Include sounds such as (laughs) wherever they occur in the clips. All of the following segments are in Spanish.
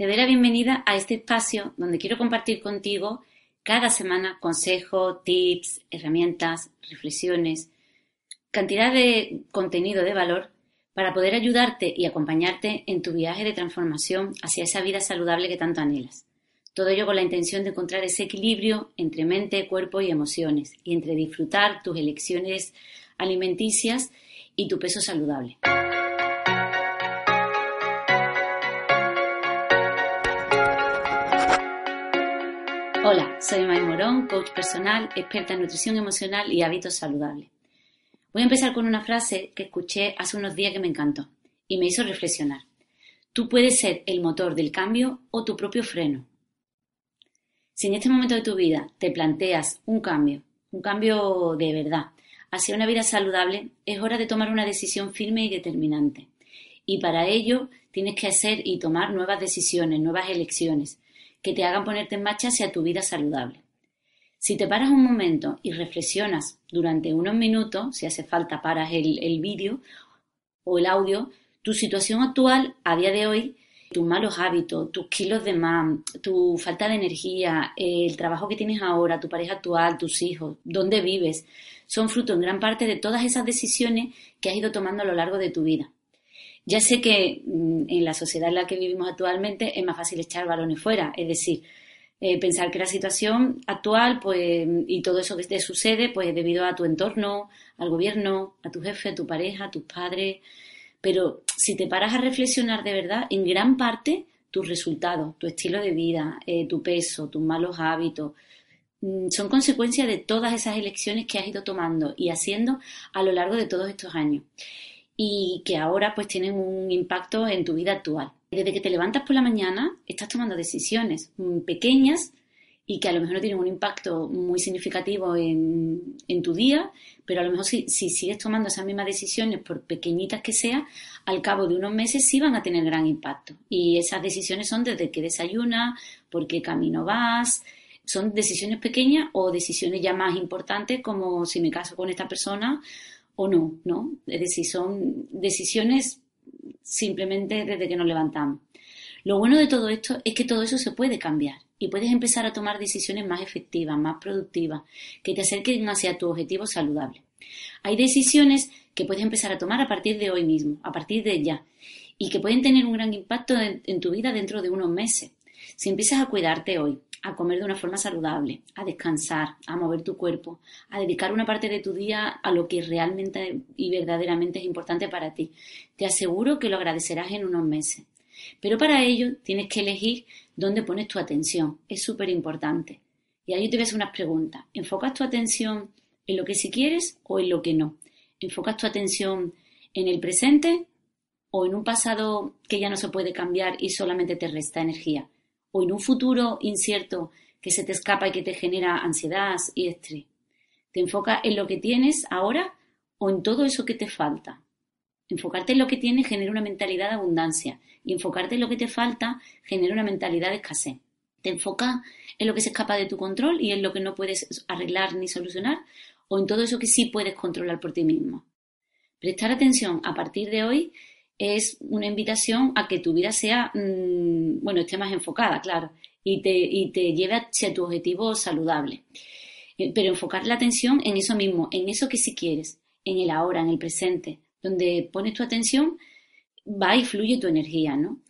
Te doy la bienvenida a este espacio donde quiero compartir contigo cada semana consejos, tips, herramientas, reflexiones, cantidad de contenido de valor para poder ayudarte y acompañarte en tu viaje de transformación hacia esa vida saludable que tanto anhelas. Todo ello con la intención de encontrar ese equilibrio entre mente, cuerpo y emociones y entre disfrutar tus elecciones alimenticias y tu peso saludable. Soy May Morón, coach personal, experta en nutrición emocional y hábitos saludables. Voy a empezar con una frase que escuché hace unos días que me encantó y me hizo reflexionar. Tú puedes ser el motor del cambio o tu propio freno. Si en este momento de tu vida te planteas un cambio, un cambio de verdad, hacia una vida saludable, es hora de tomar una decisión firme y determinante. Y para ello tienes que hacer y tomar nuevas decisiones, nuevas elecciones, que te hagan ponerte en marcha hacia tu vida saludable. Si te paras un momento y reflexionas durante unos minutos, si hace falta paras el, el vídeo o el audio, tu situación actual a día de hoy, tus malos hábitos, tus kilos de más, tu falta de energía, el trabajo que tienes ahora, tu pareja actual, tus hijos, dónde vives, son fruto en gran parte de todas esas decisiones que has ido tomando a lo largo de tu vida. Ya sé que mm, en la sociedad en la que vivimos actualmente es más fácil echar balones fuera, es decir, eh, pensar que la situación actual pues, y todo eso que te sucede pues debido a tu entorno, al gobierno, a tu jefe, a tu pareja, a tus padres, pero si te paras a reflexionar de verdad, en gran parte tus resultados, tu estilo de vida, eh, tu peso, tus malos hábitos, mm, son consecuencia de todas esas elecciones que has ido tomando y haciendo a lo largo de todos estos años y que ahora pues tienen un impacto en tu vida actual. Desde que te levantas por la mañana estás tomando decisiones pequeñas y que a lo mejor no tienen un impacto muy significativo en, tu día, pero a lo mejor si, si, sigues tomando esas mismas decisiones, por pequeñitas que sean, al cabo de unos meses sí van a tener gran impacto. Y esas decisiones son desde qué desayunas, por qué camino vas, son decisiones pequeñas o decisiones ya más importantes como si me caso con esta persona o no, ¿no? Es decir, son decisiones simplemente desde que nos levantamos. Lo bueno de todo esto es que todo eso se puede cambiar y puedes empezar a tomar decisiones más efectivas, más productivas, que te acerquen hacia tu objetivo saludable. Hay decisiones que puedes empezar a tomar a partir de hoy mismo, a partir de ya, y que pueden tener un gran impacto en, en tu vida dentro de unos meses. Si empiezas a cuidarte hoy, a comer de una forma saludable, a descansar, a mover tu cuerpo, a dedicar una parte de tu día a lo que realmente y verdaderamente es importante para ti. Te aseguro que lo agradecerás en unos meses. Pero para ello tienes que elegir dónde pones tu atención. Es súper importante. Y ahí te voy a hacer unas preguntas. ¿Enfocas tu atención en lo que sí quieres o en lo que no? ¿Enfocas tu atención en el presente o en un pasado que ya no se puede cambiar y solamente te resta energía? O en un futuro incierto que se te escapa y que te genera ansiedad y estrés. Te enfocas en lo que tienes ahora o en todo eso que te falta. Enfocarte en lo que tienes genera una mentalidad de abundancia y enfocarte en lo que te falta genera una mentalidad de escasez. Te enfocas en lo que se escapa de tu control y en lo que no puedes arreglar ni solucionar o en todo eso que sí puedes controlar por ti mismo. Prestar atención a partir de hoy es una invitación a que tu vida sea, mm, bueno, esté más enfocada, claro, y te, y te lleve hacia tu objetivo saludable. Eh, pero enfocar la atención en eso mismo, en eso que sí quieres, en el ahora, en el presente, donde pones tu atención, va y fluye tu energía, ¿no?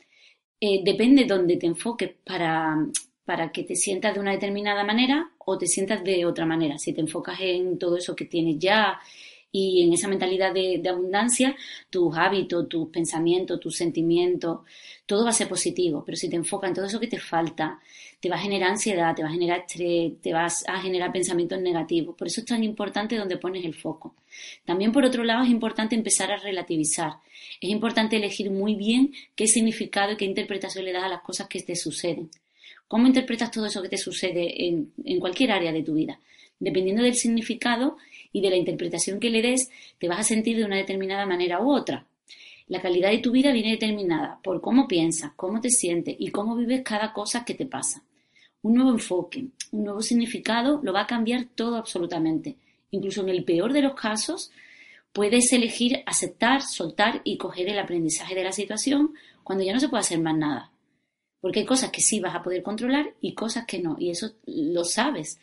Eh, depende donde te enfoques para, para que te sientas de una determinada manera o te sientas de otra manera. Si te enfocas en todo eso que tienes ya, Y en esa mentalidad de, abundancia, tus hábitos, tus pensamientos, tus sentimientos, todo va a ser positivo. Pero si te enfocas en todo eso que te falta, te va a generar ansiedad, te va a generar estrés, te vas a generar pensamientos negativos. Por eso es tan importante donde pones el foco. También, por otro lado, es importante empezar a relativizar. Es importante elegir muy bien qué significado y qué interpretación le das a las cosas que te suceden. ¿Cómo interpretas todo eso que te sucede en, en cualquier área de tu vida? Dependiendo del significado, y de la interpretación que le des, te vas a sentir de una determinada manera u otra. La calidad de tu vida viene determinada por cómo piensas, cómo te sientes y cómo vives cada cosa que te pasa. Un nuevo enfoque, un nuevo significado lo va a cambiar todo absolutamente. Incluso en el peor de los casos, puedes elegir aceptar, soltar y coger el aprendizaje de la situación cuando ya no se puede hacer más nada. Porque hay cosas que sí vas a poder controlar y cosas que no. Y eso lo sabes.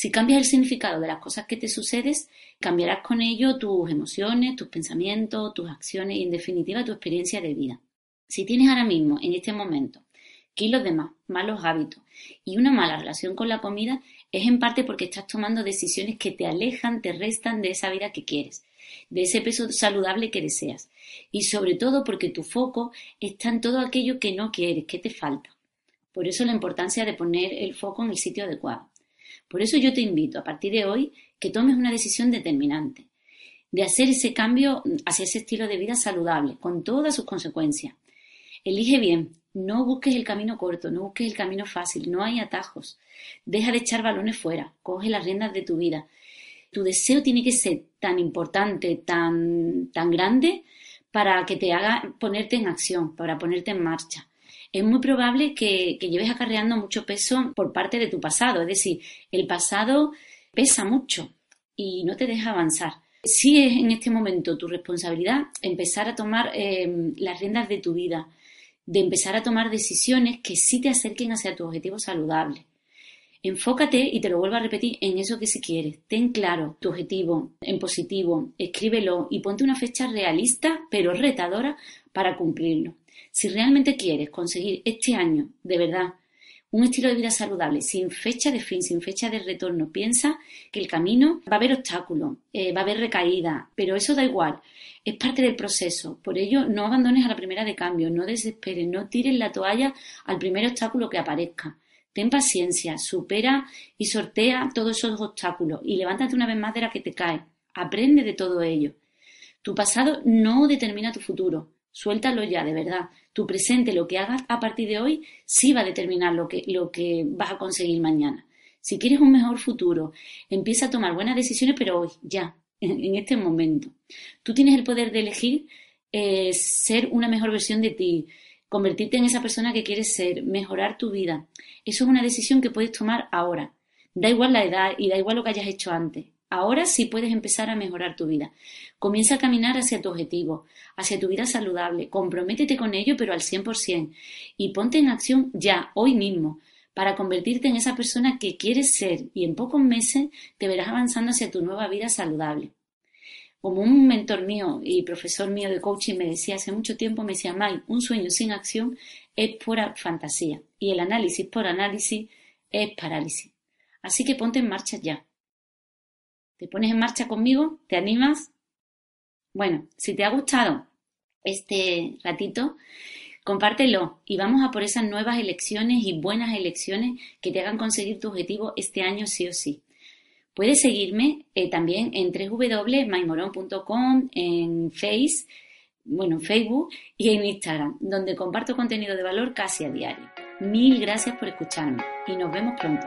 Si cambias el significado de las cosas que te sucedes, cambiarás con ello tus emociones, tus pensamientos, tus acciones y en definitiva tu experiencia de vida. Si tienes ahora mismo, en este momento, kilos de más, malos hábitos y una mala relación con la comida, es en parte porque estás tomando decisiones que te alejan, te restan de esa vida que quieres, de ese peso saludable que deseas y sobre todo porque tu foco está en todo aquello que no quieres, que te falta. Por eso la importancia de poner el foco en el sitio adecuado. Por eso yo te invito a partir de hoy que tomes una decisión determinante de hacer ese cambio hacia ese estilo de vida saludable, con todas sus consecuencias. Elige bien, no busques el camino corto, no busques el camino fácil, no hay atajos. Deja de echar balones fuera, coge las riendas de tu vida. Tu deseo tiene que ser tan importante, tan, tan grande, para que te haga ponerte en acción, para ponerte en marcha es muy probable que, lleves acarreando mucho peso por parte de tu pasado. Es decir, el pasado pesa mucho y no te deja avanzar. Si es en este momento tu responsabilidad empezar a tomar em, las riendas de tu vida, de empezar a tomar decisiones que sí te acerquen hacia tu objetivo saludable. Enfócate, y te lo vuelvo a repetir, en eso que si quieres. Ten claro tu objetivo en positivo, escríbelo y ponte una fecha realista pero retadora para cumplirlo. Si realmente quieres conseguir este año, de verdad, un estilo de vida saludable, sin fecha de fin, sin fecha de retorno, piensa que el camino va a haber obstáculos, eh, va a haber recaída, pero eso da igual, es parte del proceso. Por ello, no abandones a la primera de cambio, no desesperes, no tires la toalla al primer obstáculo que aparezca. Ten paciencia, supera y sortea todos esos obstáculos y levántate una vez más de la que te cae. Aprende de todo ello. Tu pasado no determina tu futuro. Suéltalo ya, de verdad. Tu presente, lo que hagas a partir de hoy, sí va a determinar lo que, lo que vas a conseguir mañana. Si quieres un mejor futuro, empieza a tomar buenas decisiones, pero hoy, ya, (laughs) en, este momento. Tú tienes el poder de elegir eh, ser una mejor versión de ti, convertirte en esa persona que quieres ser, mejorar tu vida. Eso es una decisión que puedes tomar ahora. Da igual la edad y da igual lo que hayas hecho antes. Ahora sí puedes empezar a mejorar tu vida. Comienza a caminar hacia tu objetivo, hacia tu vida saludable. Comprométete con ello, pero al 100%. Y ponte en acción ya, hoy mismo, para convertirte en esa persona que quieres ser y en pocos meses te verás avanzando hacia tu nueva vida saludable. Como un mentor mío y profesor mío de coaching me decía hace mucho tiempo, me decía, May, un sueño sin acción es pura fantasía y el análisis por análisis es parálisis. Así que ponte en marcha ya. ¿Te pones en marcha conmigo? ¿Te animas? Bueno, si te ha gustado este ratito, compártelo y vamos a por esas nuevas elecciones y buenas elecciones que te hagan conseguir tu objetivo este año sí o sí. Puedes seguirme eh, también en www.maimoron.com, en Face, bueno, en Facebook y en Instagram, donde comparto contenido de valor casi a diario. Mil gracias por escucharme y nos vemos pronto.